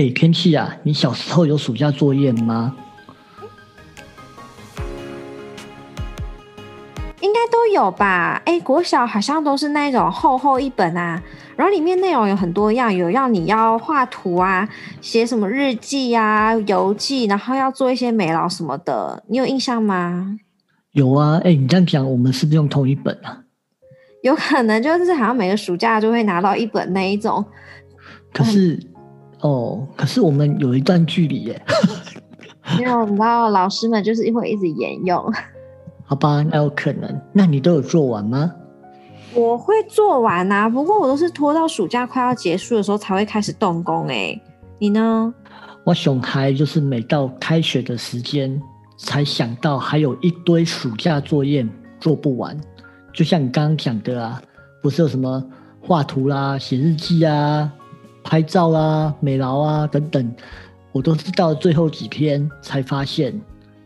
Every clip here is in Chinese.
哎，天气啊，你小时候有暑假作业吗？应该都有吧？哎，国小好像都是那种厚厚一本啊，然后里面内容有很多样，有要你要画图啊，写什么日记啊、游记，然后要做一些美劳什么的，你有印象吗？有啊，哎，你这样讲，我们是不是用同一本啊？有可能就是好像每个暑假就会拿到一本那一种。可是，哦，可是我们有一段距离耶。没有，你知道老师们就是会一直沿用。好吧，那有可能。那你都有做完吗？我会做完啊，不过我都是拖到暑假快要结束的时候才会开始动工。哎，你呢？我熊孩就是每到开学的时间才想到还有一堆暑假作业做不完。就像你刚刚讲的啊，不是有什么画图啦、写日记啊、拍照啊、美劳啊等等，我都是到最后几天才发现。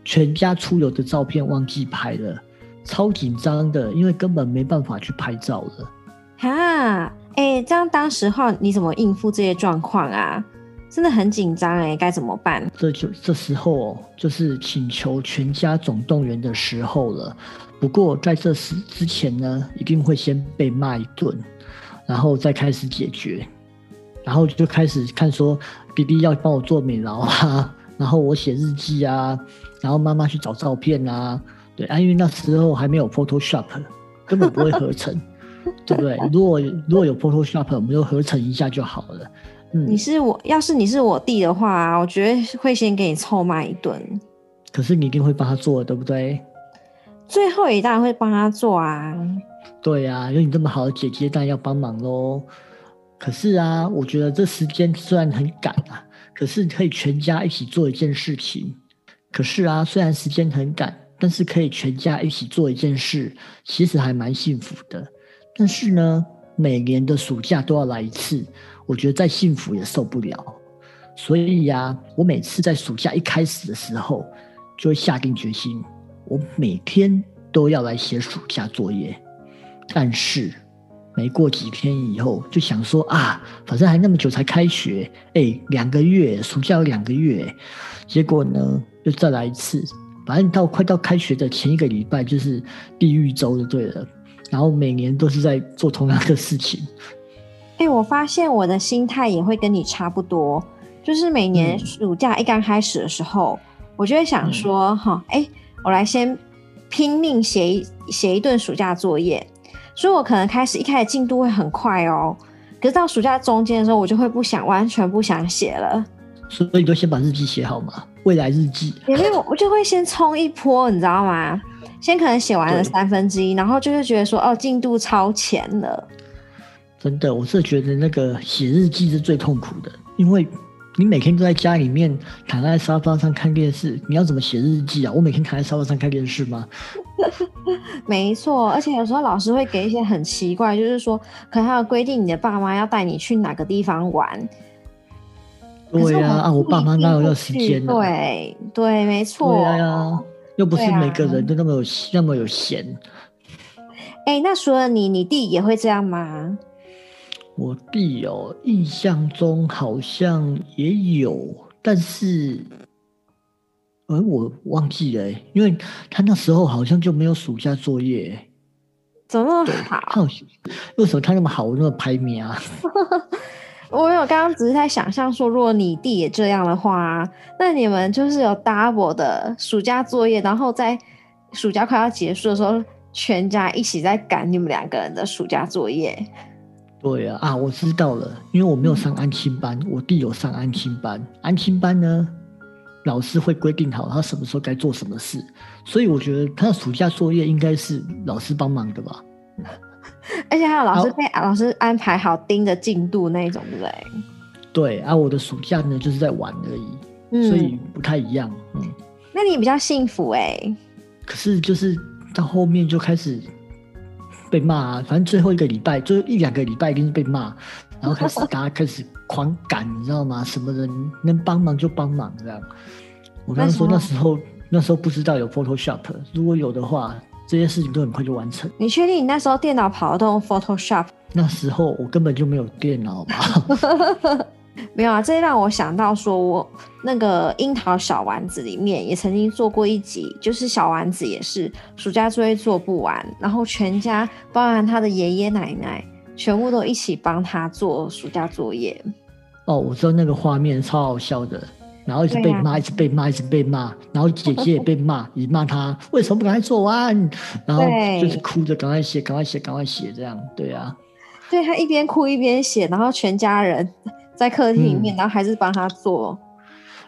全家出游的照片忘记拍了，超紧张的，因为根本没办法去拍照了。哈，哎，这样当时候你怎么应付这些状况啊？真的很紧张哎，该怎么办？这就这时候就是请求全家总动员的时候了。不过在这时之前呢，一定会先被骂一顿，然后再开始解决，然后就开始看说弟弟要帮我做美劳啊。然后我写日记啊，然后妈妈去找照片啊，对啊，因为那时候还没有 Photoshop，根本不会合成，对不对？如果如果有 Photoshop，我们就合成一下就好了。嗯，你是我，要是你是我弟的话，我觉得会先给你臭骂一顿。可是你一定会帮他做，对不对？最后一然会帮他做啊。对呀，有你这么好的姐姐，当然要帮忙喽。可是啊，我觉得这时间虽然很赶啊。可是可以全家一起做一件事情。可是啊，虽然时间很赶，但是可以全家一起做一件事，其实还蛮幸福的。但是呢，每年的暑假都要来一次，我觉得再幸福也受不了。所以呀，我每次在暑假一开始的时候，就会下定决心，我每天都要来写暑假作业。但是。没过几天以后，就想说啊，反正还那么久才开学，哎，两个月，暑假有两个月，结果呢，又再来一次，反正到快到开学的前一个礼拜，就是地狱周就对了。然后每年都是在做同样的事情。哎，我发现我的心态也会跟你差不多，就是每年暑假一刚开始的时候，我就会想说，哈，哎，我来先拼命写一写一顿暑假作业。所以我可能开始一开始进度会很快哦，可是到暑假中间的时候，我就会不想完全不想写了。所以你就先把日记写好嘛，未来日记。因为我就会先冲一波，你知道吗？先可能写完了三分之一，然后就会觉得说哦，进度超前了。真的，我是觉得那个写日记是最痛苦的，因为。你每天都在家里面躺在沙发上看电视，你要怎么写日记啊？我每天躺在沙发上看电视吗？没错，而且有时候老师会给一些很奇怪，就是说可能还要规定你的爸妈要带你去哪个地方玩。对呀，啊，我爸妈哪有那时间？对对，没错。对呀，又不是每个人都那么有那么有闲。哎，那除了你，你弟也会这样吗？我弟哦印象中好像也有，但是，呃，我忘记了，因为他那时候好像就没有暑假作业。怎么那么好？为什么他那么好，我那么排名啊？我有刚刚只是在想象说，如果你弟也这样的话，那你们就是有 double 的暑假作业，然后在暑假快要结束的时候，全家一起在赶你们两个人的暑假作业。对啊，啊，我知道了，因为我没有上安心班，我弟有上安心班。安心班呢，老师会规定好他什么时候该做什么事，所以我觉得他的暑假作业应该是老师帮忙的吧。而且还有老师被老师安排好盯着进度那种，对不对？对啊，我的暑假呢就是在玩而已，所以不太一样。嗯，那你比较幸福哎。可是就是到后面就开始。被骂，啊反正最后一个礼拜，就一两个礼拜一定是被骂，然后开始大家开始狂赶，你知道吗？什么人能帮忙就帮忙这样。我刚刚说那时候那时候不知道有 Photoshop，如果有的话，这些事情都很快就完成。你确定你那时候电脑跑得动 Photoshop？那时候我根本就没有电脑吧？没有啊，这让我想到说，我那个樱桃小丸子里面也曾经做过一集，就是小丸子也是暑假作业做不完，然后全家包含他的爷爷奶奶，全部都一起帮他做暑假作业。哦，我知道那个画面超好笑的，然后一直被骂，一直被骂，一直被骂，然后姐姐也被骂，也骂他为什么不赶快做完，然后就是哭着赶快写，赶快写，赶快写，这样对啊。对他一边哭一边写，然后全家人在客厅里面，然后还是帮他做。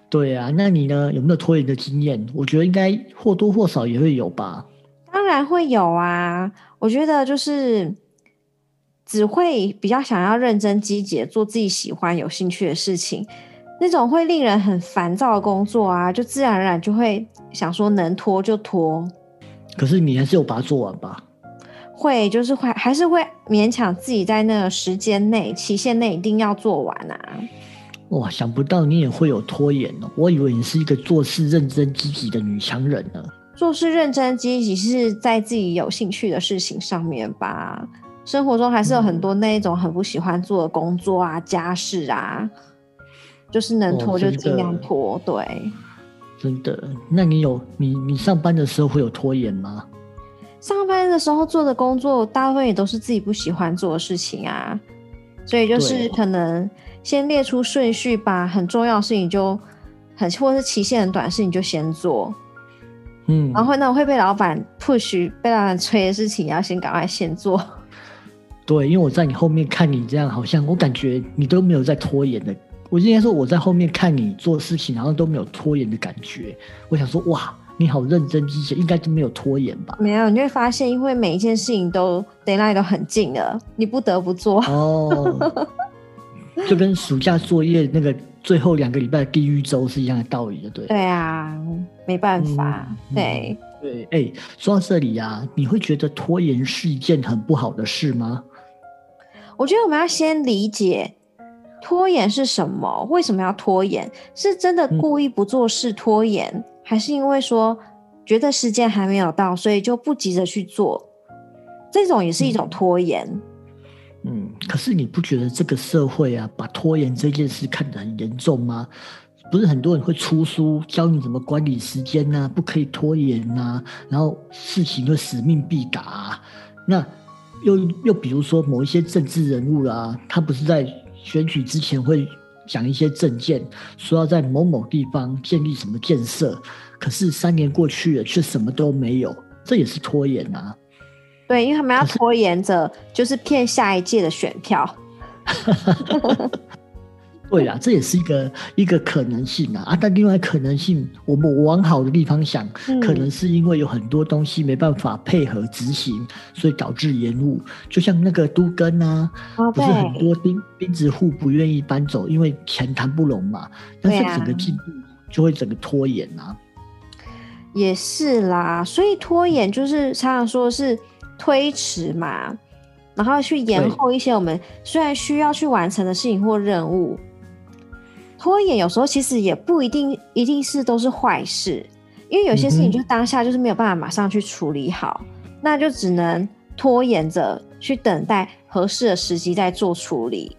对啊，那你呢？有没有拖延的经验？我觉得应该或多或少也会有吧。当然会有啊，我觉得就是只会比较想要认真积极做自己喜欢有兴趣的事情，那种会令人很烦躁的工作啊，就自然而然就会想说能拖就拖。可是你还是有把它做完吧？会就是会还是会勉强自己在那个时间内期限内一定要做完啊！哇，想不到你也会有拖延哦！我以为你是一个做事认真积极的女强人呢。做事认真积极是在自己有兴趣的事情上面吧？生活中还是有很多那一种很不喜欢做的工作啊、家事啊，就是能拖就尽量拖。对，真的？那你有你你上班的时候会有拖延吗？上班的时候做的工作，大部分也都是自己不喜欢做的事情啊，所以就是可能先列出顺序，把很重要的事情就很或者是期限很短的事情就先做，嗯，然后呢会被老板 push 被老板催的事情，要先赶快先做。对，因为我在你后面看你这样，好像我感觉你都没有在拖延的。我应该说我在后面看你做事情，然后都没有拖延的感觉。我想说，哇。你好认真之前，应该就没有拖延吧？没有，你会发现，因为每一件事情都 deadline 都很近了，你不得不做。哦，就跟暑假作业那个最后两个礼拜的地狱周是一样的道理的，对。对啊，没办法，对对。哎，说到这里啊，你会觉得拖延是一件很不好的事吗？我觉得我们要先理解拖延是什么，为什么要拖延？是真的故意不做事拖延？还是因为说觉得时间还没有到，所以就不急着去做，这种也是一种拖延。嗯，可是你不觉得这个社会啊，把拖延这件事看得很严重吗？不是很多人会出书教你怎么管理时间呐，不可以拖延呐，然后事情会使命必达。那又又比如说某一些政治人物啊，他不是在选举之前会。讲一些证件，说要在某某地方建立什么建设，可是三年过去了，却什么都没有，这也是拖延啊。对，因为他们要拖延着，就是骗下一届的选票。对啊，这也是一个一个可能性啊啊！但另外可能性，我们往好的地方想，可能是因为有很多东西没办法配合执行，所以导致延误。就像那个都根啊，不是很多钉钉子户不愿意搬走，因为钱谈不拢嘛。但是整个进度就会整个拖延啊。也是啦，所以拖延就是常常说是推迟嘛，然后去延后一些我们虽然需要去完成的事情或任务。拖延有时候其实也不一定一定是都是坏事，因为有些事情就当下就是没有办法马上去处理好，那就只能拖延着去等待合适的时机再做处理。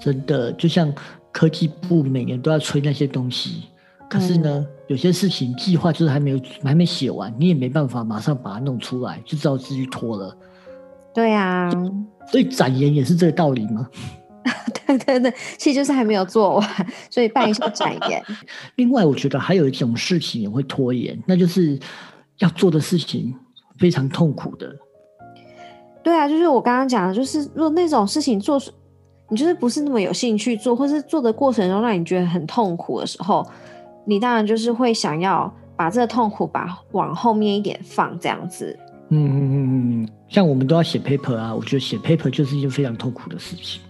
真的，就像科技部每年都要催那些东西，可是呢，有些事情计划就是还没有还没写完，你也没办法马上把它弄出来，就知道自己拖了。对啊，所以展言也是这个道理吗？对对对，其实就是还没有做完，所以办一下展演。另外，我觉得还有一种事情也会拖延，那就是要做的事情非常痛苦的。对啊，就是我刚刚讲的，就是如果那种事情做，你就是不是那么有兴趣做，或是做的过程中让你觉得很痛苦的时候，你当然就是会想要把这个痛苦把往后面一点放，这样子。嗯嗯嗯嗯，像我们都要写 paper 啊，我觉得写 paper 就是一件非常痛苦的事情。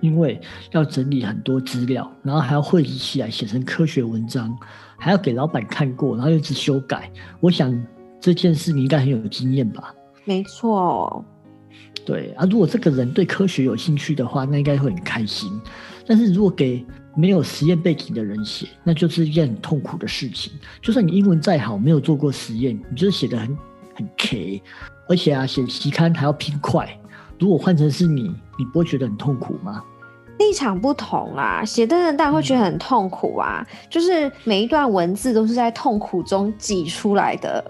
因为要整理很多资料，然后还要汇集起来写成科学文章，还要给老板看过，然后又一直修改。我想这件事你应该很有经验吧？没错。对啊，如果这个人对科学有兴趣的话，那应该会很开心。但是如果给没有实验背景的人写，那就是一件很痛苦的事情。就算你英文再好，没有做过实验，你就是写的很很 K，而且啊，写期刊还要拼快。如果换成是你，你不会觉得很痛苦吗？立场不同啦，写的人当然会觉得很痛苦啊，就是每一段文字都是在痛苦中挤出来的。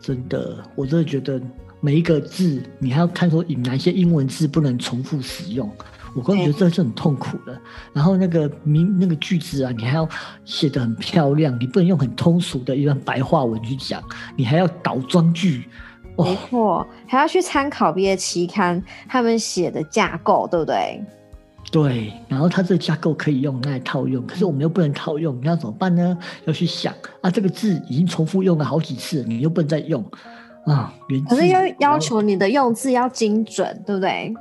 真的，我真的觉得每一个字，你还要看说哪些英文字不能重复使用，我个人觉得这是很痛苦的。然后那个名那个句子啊，你还要写的很漂亮，你不能用很通俗的一段白话文去讲，你还要倒装句。没错，还要去参考别的期刊他们写的架构，对不对？对，然后它这个架构可以用来套用，可是我们又不能套用，你要怎么办呢？要去想啊，这个字已经重复用了好几次，你又不能再用啊。可是要要求你的用字要精准，对不对？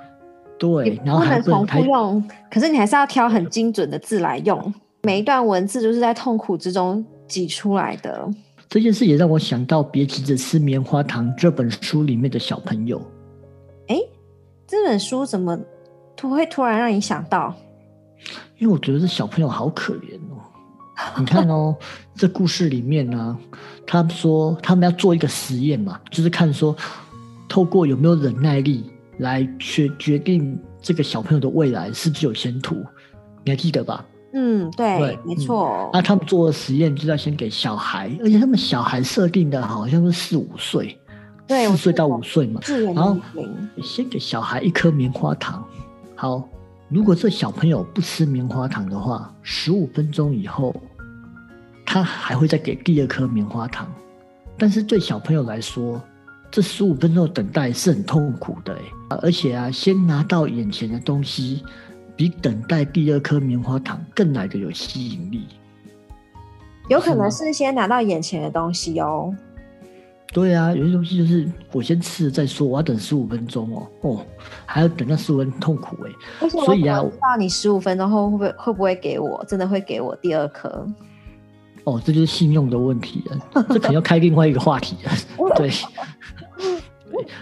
对，然后不能重复用，可是你还是要挑很精准的字来用。每一段文字就是在痛苦之中挤出来的。这件事也让我想到《别急着吃棉花糖》这本书里面的小朋友。哎，这本书怎么？突会突然让你想到，因为我觉得这小朋友好可怜哦。你看哦，这故事里面呢，他们说他们要做一个实验嘛，就是看说透过有没有忍耐力来决决定这个小朋友的未来是不是有前途。你还记得吧？嗯，对，没错。那他们做的实验就要先给小孩，而且他们小孩设定的好像是四五岁，对，四岁到五岁嘛。然后先给小孩一颗棉花糖。好，如果这小朋友不吃棉花糖的话，十五分钟以后，他还会再给第二颗棉花糖。但是对小朋友来说，这十五分钟的等待是很痛苦的而且啊，先拿到眼前的东西，比等待第二颗棉花糖更来的有吸引力。有可能是先拿到眼前的东西哦。对啊，有些东西就是我先吃了再说，我要等十五分钟哦，哦，还要等那十五分钟痛苦哎，所以啊，不知道你十五分钟后会不会会不会给我，真的会给我第二颗？哦，这就是信用的问题了，这可能要开另外一个话题了。对，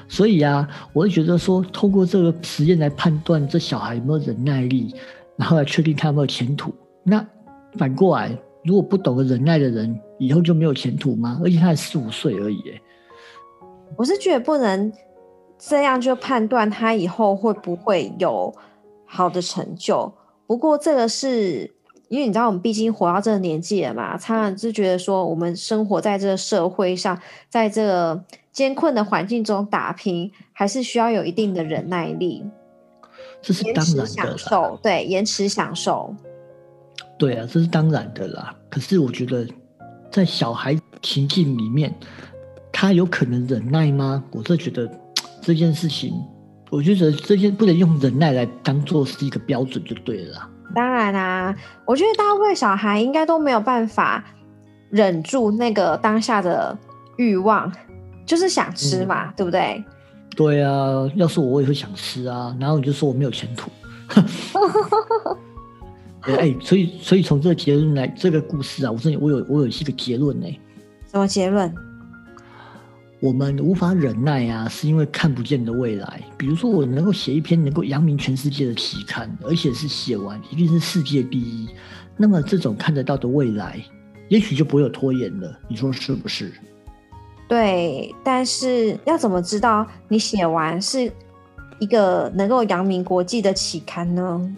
所以啊，我会觉得说，通过这个实验来判断这小孩有没有忍耐力，然后来确定他有没有前途。那反过来。如果不懂得忍耐的人，以后就没有前途吗？而且他才四五岁而已，我是觉得不能这样就判断他以后会不会有好的成就。不过这个是因为你知道，我们毕竟活到这个年纪了嘛，常常是觉得说，我们生活在这个社会上，在这个艰困的环境中打拼，还是需要有一定的忍耐力。这是当然的，对，延迟享受。对啊，这是当然的啦。可是我觉得，在小孩情境里面，他有可能忍耐吗？我是觉得 这件事情，我觉得这件不能用忍耐来当做是一个标准就对了。当然啦，我觉得大部分小孩应该都没有办法忍住那个当下的欲望，就是想吃嘛，对不对？对啊，要是我，我也会想吃啊。然后你就说我没有前途。哎，所以所以从这个结论来，这个故事啊，我真的我有我有一个结论呢。什么结论？我们无法忍耐啊，是因为看不见的未来。比如说，我能够写一篇能够扬名全世界的期刊，而且是写完一定是世界第一，那么这种看得到的未来，也许就不会有拖延了。你说是不是？对，但是要怎么知道你写完是一个能够扬名国际的期刊呢？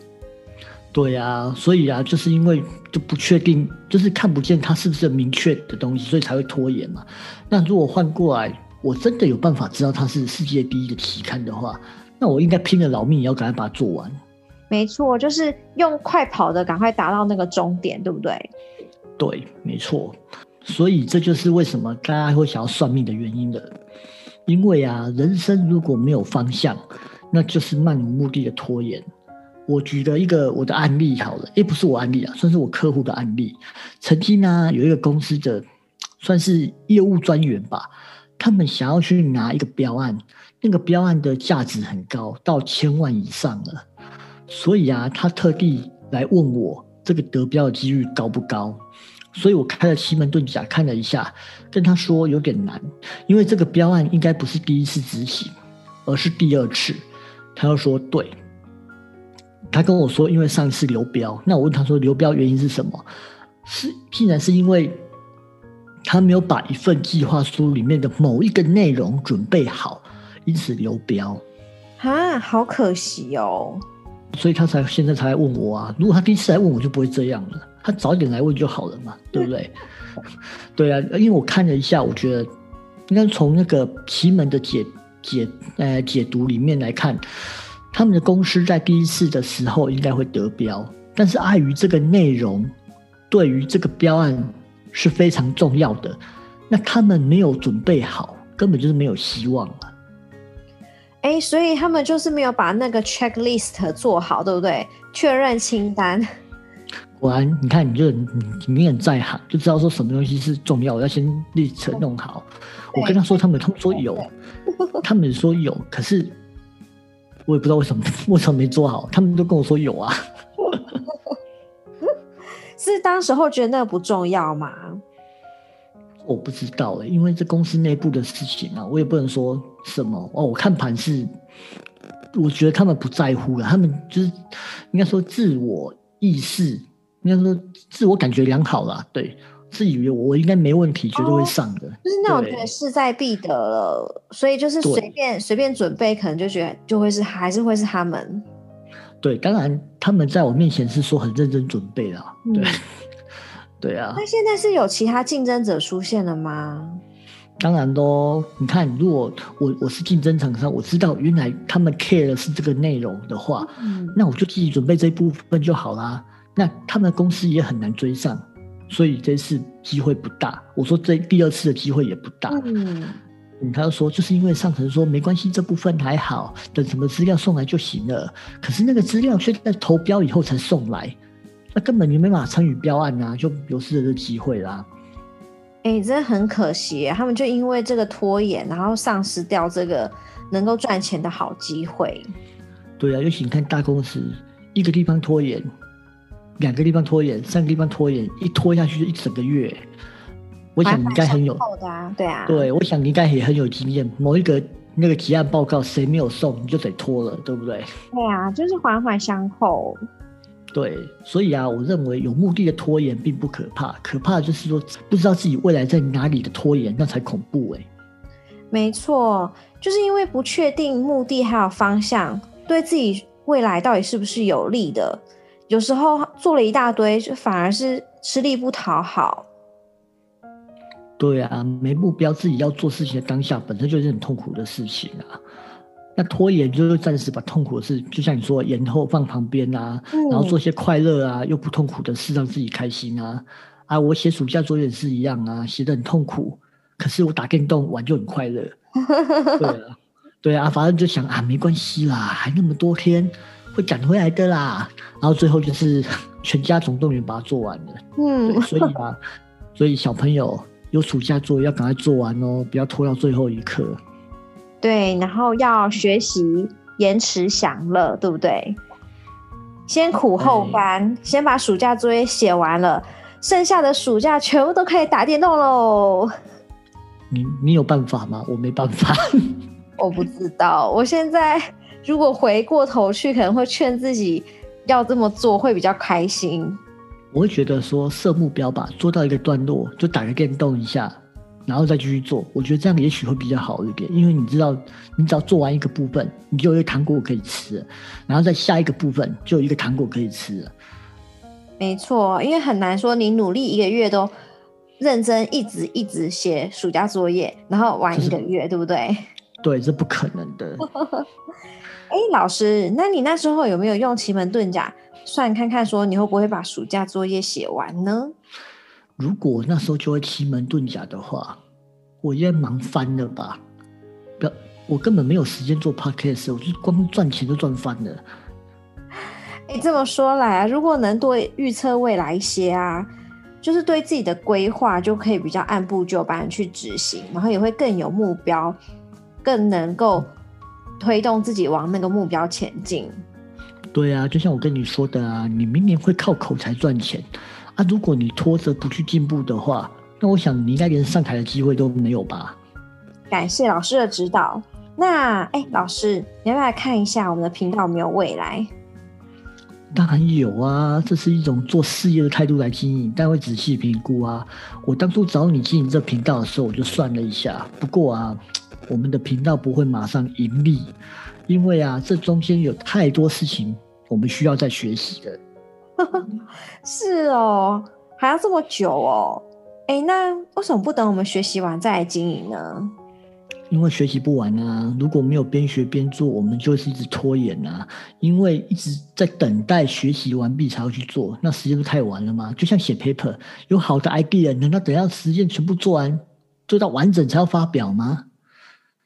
对呀，所以啊，就是因为就不确定，就是看不见它是不是明确的东西，所以才会拖延嘛。那如果换过来，我真的有办法知道它是世界第一的期刊的话，那我应该拼了老命也要赶快把它做完。没错，就是用快跑的赶快达到那个终点，对不对？对，没错。所以这就是为什么大家会想要算命的原因的，因为啊，人生如果没有方向，那就是漫无目的的拖延。我举了一个我的案例好了，也不是我案例啊，算是我客户的案例。曾经呢，有一个公司的算是业务专员吧，他们想要去拿一个标案，那个标案的价值很高，到千万以上了。所以啊，他特地来问我这个得标的几率高不高？所以我开了奇门遁甲看了一下，跟他说有点难，因为这个标案应该不是第一次执行，而是第二次。他又说对。他跟我说，因为上一次流标，那我问他说流标原因是什么？是竟然是因为他没有把一份计划书里面的某一个内容准备好，因此流标。啊，好可惜哦。所以他才现在才来问我啊。如果他第一次来问我，就不会这样了。他早一点来问就好了嘛，对不对？对啊，因为我看了一下，我觉得应该从那个奇门的解解呃解读里面来看，他们的公司在第一次的时候应该会得标，但是碍于这个内容对于这个标案是非常重要的，那他们没有准备好，根本就是没有希望了。哎，所以他们就是没有把那个 checklist 做好，对不对？确认清单。果然，你看，你就你你很在行，就知道说什么东西是重要，要先立程弄好。我跟他说，他们他们说有，他们说有，可是我也不知道为什么为什么没做好，他们都跟我说有啊。是当时候觉得那个不重要吗？我不知道哎，因为这公司内部的事情啊，我也不能说什么哦。我看盘是，我觉得他们不在乎了，他们就是应该说自我意识。应该说自我感觉良好啦，对，自以为我应该没问题，绝对会上的，就是那种觉得势在必得了，所以就是随便随便准备，可能就觉得就会是还是会是他们。对，当然他们在我面前是说很认真准备的，对，对啊。那现在是有其他竞争者出现了吗？当然喽，你看，如果我我是竞争厂商，我知道原来他们 care 的是这个内容的话，那我就自己准备这一部分就好啦。那他们的公司也很难追上，所以这次机会不大。我说这第二次的机会也不大。嗯，他就说就是因为上层说没关系，这部分还好，等什么资料送来就行了。可是那个资料却在投标以后才送来，那根本就没法参与标案啊，就流失了这机会啦。哎，真的很可惜，他们就因为这个拖延，然后丧失掉这个能够赚钱的好机会。对啊，尤其你看大公司一个地方拖延。两个地方拖延，三个地方拖延，一拖下去就一整个月。我想你应该很有，对啊，对，我想你应该也很有经验。某一个那个提案报告谁没有送，你就得拖了，对不对？对啊，就是环环相扣。对，所以啊，我认为有目的的拖延并不可怕，可怕的就是说不知道自己未来在哪里的拖延，那才恐怖哎。没错，就是因为不确定目的还有方向，对自己未来到底是不是有利的。有时候做了一大堆，就反而是吃力不讨好。对啊，没目标，自己要做事情的当下，本身就是很痛苦的事情啊。那拖延就是暂时把痛苦的事，就像你说，延后放旁边啊，然后做些快乐啊又不痛苦的事，让自己开心啊。啊，我写暑假作业是一样啊，写的很痛苦，可是我打电动玩就很快乐。对啊，对啊，反正就想啊，没关系啦，还那么多天。会赶回来的啦，然后最后就是 全家总动员把它做完了。嗯，所以啊，所以小朋友有暑假作业要赶快做完哦，不要拖到最后一刻。对，然后要学习延迟享乐，对不对？先苦后甘，先把暑假作业写完了，剩下的暑假全部都可以打电动喽。你你有办法吗？我没办法。我不知道，我现在。如果回过头去，可能会劝自己要这么做，会比较开心。我会觉得说设目标吧，做到一个段落就打个电动一下，然后再继续做。我觉得这样也许会比较好一点，因为你知道，你只要做完一个部分，你就有一个糖果可以吃，然后在下一个部分就有一个糖果可以吃了。没错，因为很难说你努力一个月都认真一直一直写暑假作业，然后玩一个月，对不对？对，这不可能的。哎，老师，那你那时候有没有用奇门遁甲算看看，说你会不会把暑假作业写完呢？如果那时候就会奇门遁甲的话，我应该忙翻了吧？不要，我根本没有时间做 podcast，我就光赚钱都赚翻了。哎，这么说来啊，如果能多预测未来一些啊，就是对自己的规划就可以比较按部就班去执行，然后也会更有目标，更能够。推动自己往那个目标前进。对啊，就像我跟你说的啊，你明年会靠口才赚钱啊。如果你拖着不去进步的话，那我想你应该连上台的机会都没有吧。感谢老师的指导。那哎，老师，你要不要看一下我们的频道有没有未来？当然有啊，这是一种做事业的态度来经营，但会仔细评估啊。我当初找你经营这频道的时候，我就算了一下，不过啊。我们的频道不会马上盈利，因为啊，这中间有太多事情我们需要再学习的。是哦，还要这么久哦？哎，那为什么不等我们学习完再来经营呢？因为学习不完啊！如果没有边学边做，我们就是一直拖延啊。因为一直在等待学习完毕才要去做，那时间不太晚了吗？就像写 paper，有好的 idea，难道等到实验全部做完，做到完整才要发表吗？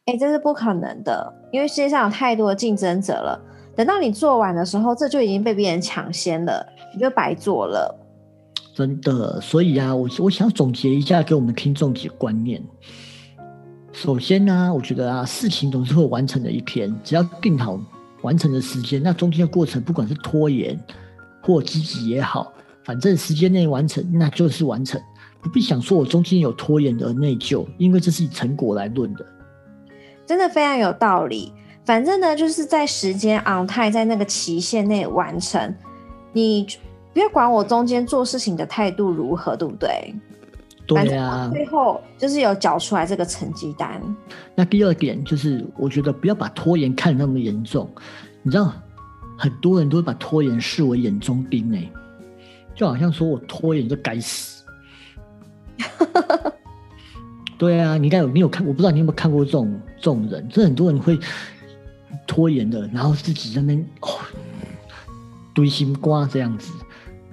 哎，这是不可能的，因为世界上有太多的竞争者了。等到你做完的时候，这就已经被别人抢先了，你就白做了。真的，所以啊，我我想总结一下，给我们听众几个观念。首先呢，我觉得啊，事情总是会完成的一天，只要定好完成的时间，那中间的过程，不管是拖延或积极也好，反正时间内完成，那就是完成，不必想说我中间有拖延而内疚，因为这是以成果来论的。真的非常有道理。反正呢，就是在时间 on time，在那个期限内完成，你不要管我中间做事情的态度如何，对不对？对啊，最后就是有缴出来这个成绩单。那第二点就是，我觉得不要把拖延看得那么严重。你知道，很多人都会把拖延视为眼中钉诶，就好像说我拖延就该死。对啊，你应该有，你有看？我不知道你有没有看过这种这种人，这很多人会拖延的，然后自己在那边哦堆心瓜这样子。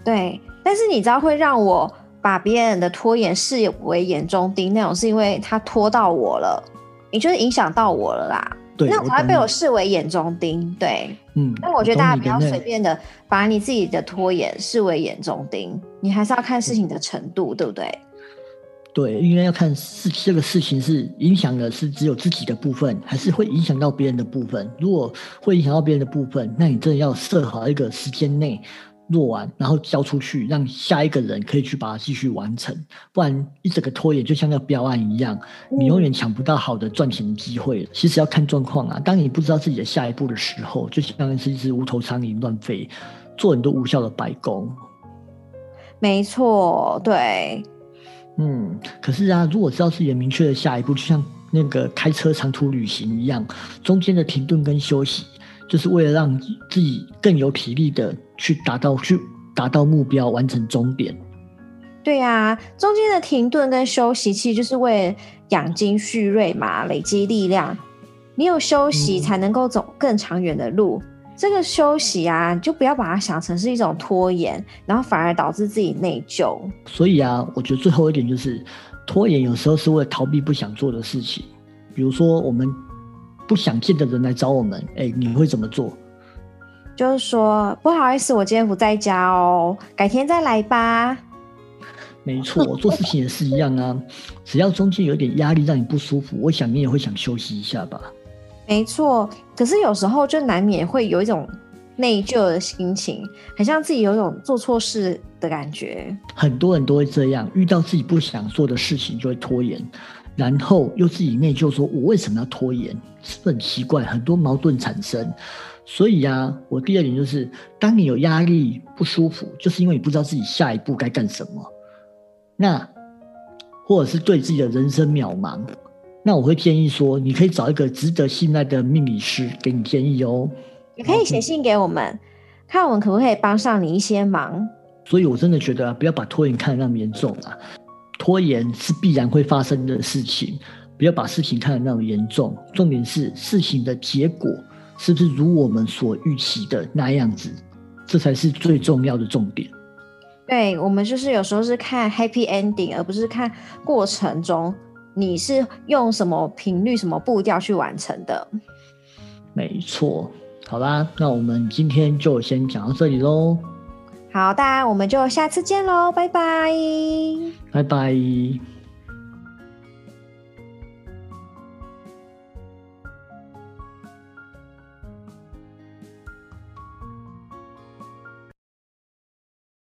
对，但是你知道会让我。把别人的拖延视为眼中钉，那种是因为他拖到我了，你就是影响到我了啦。对，那才会被我视为眼中钉。对，嗯。那我觉得大家不要随便的把你自己的拖延视为眼中钉，你还是要看事情的程度，对不对？对，因为要看事这个事情是影响的是只有自己的部分，还是会影响到别人的部分。如果会影响到别人的部分，那你真的要设好一个时间内。做完，然后交出去，让下一个人可以去把它继续完成。不然一整个拖延就像个标案一样，你永远抢不到好的赚钱机会。其实要看状况啊。当你不知道自己的下一步的时候，就像是一只无头苍蝇乱飞，做很多无效的白工。没错，对。嗯，可是啊，如果知道自己的明确的下一步，就像那个开车长途旅行一样，中间的停顿跟休息。就是为了让自己更有体力的去达到去 达到目标，完成终点。对呀，中间的停顿跟休息，其实就是为了养精蓄锐嘛，累积力量。你有休息，才能够走更长远的路。这个休息啊，就不要把它想成是一种拖延，然后反而导致自己内疚。所以啊，我觉得最后一点就是，拖延有时候是为了逃避不想做的事情，比如说我们。不想见的人来找我们，哎，你会怎么做？就是说，不好意思，我今天不在家哦，改天再来吧。没错，做事情也是一样啊。只要中间有点压力让你不舒服，我想你也会想休息一下吧。没错，可是有时候就难免会有一种内疚的心情，很像自己有种做错事的感觉。很多人都会这样，遇到自己不想做的事情就会拖延。然后又自己内疚，说我为什么要拖延？是很奇怪？很多矛盾产生。所以呀，我第二点就是，当你有压力、不舒服，就是因为你不知道自己下一步该干什么。那或者是对自己的人生渺茫，那我会建议说，你可以找一个值得信赖的命理师给你建议哦。你可以写信给我们，看我们可不可以帮上你一些忙。所以我真的觉得，不要把拖延看得那么严重啊。拖延是必然会发生的事情，不要把事情看得那么严重。重点是事情的结果是不是如我们所预期的那样子，这才是最重要的重点。对我们就是有时候是看 happy ending，而不是看过程中你是用什么频率、什么步调去完成的。没错，好啦，那我们今天就先讲到这里喽。好，大家我们就下次见喽，拜拜，拜拜。